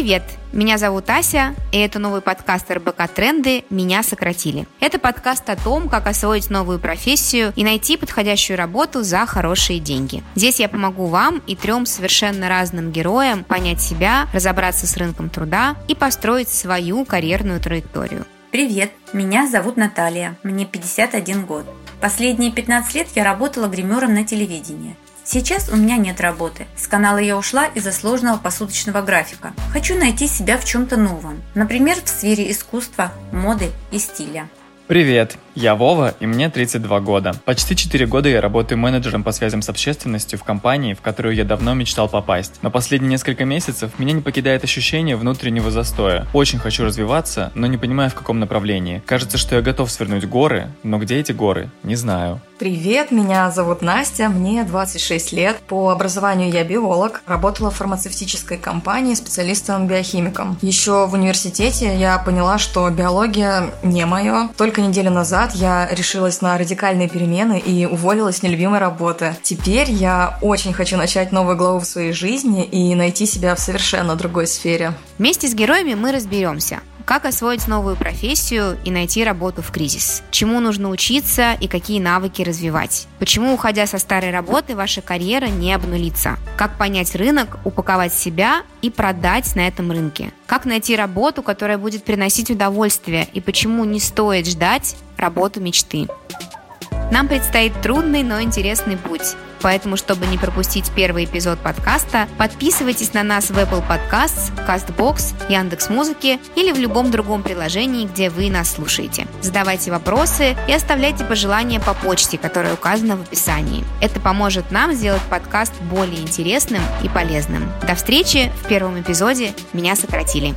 Привет! Меня зовут Ася, и это новый подкаст РБК «Тренды. Меня сократили». Это подкаст о том, как освоить новую профессию и найти подходящую работу за хорошие деньги. Здесь я помогу вам и трем совершенно разным героям понять себя, разобраться с рынком труда и построить свою карьерную траекторию. Привет, меня зовут Наталья, мне 51 год. Последние 15 лет я работала гримером на телевидении. Сейчас у меня нет работы. С канала я ушла из-за сложного посуточного графика. Хочу найти себя в чем-то новом. Например, в сфере искусства, моды и стиля. Привет, я Вова, и мне 32 года. Почти 4 года я работаю менеджером по связям с общественностью в компании, в которую я давно мечтал попасть. Но последние несколько месяцев меня не покидает ощущение внутреннего застоя. Очень хочу развиваться, но не понимаю в каком направлении. Кажется, что я готов свернуть горы, но где эти горы, не знаю. Привет, меня зовут Настя, мне 26 лет. По образованию я биолог, работала в фармацевтической компании специалистом-биохимиком. Еще в университете я поняла, что биология не мое. Только неделю назад я решилась на радикальные перемены и уволилась с нелюбимой работы. Теперь я очень хочу начать новую главу в своей жизни и найти себя в совершенно другой сфере. Вместе с героями мы разберемся, как освоить новую профессию и найти работу в кризис? Чему нужно учиться и какие навыки развивать? Почему, уходя со старой работы, ваша карьера не обнулится? Как понять рынок, упаковать себя и продать на этом рынке? Как найти работу, которая будет приносить удовольствие и почему не стоит ждать работу мечты? Нам предстоит трудный, но интересный путь. Поэтому, чтобы не пропустить первый эпизод подкаста, подписывайтесь на нас в Apple Podcasts, CastBox, Яндекс.Музыки или в любом другом приложении, где вы нас слушаете. Задавайте вопросы и оставляйте пожелания по почте, которая указана в описании. Это поможет нам сделать подкаст более интересным и полезным. До встречи в первом эпизоде «Меня сократили».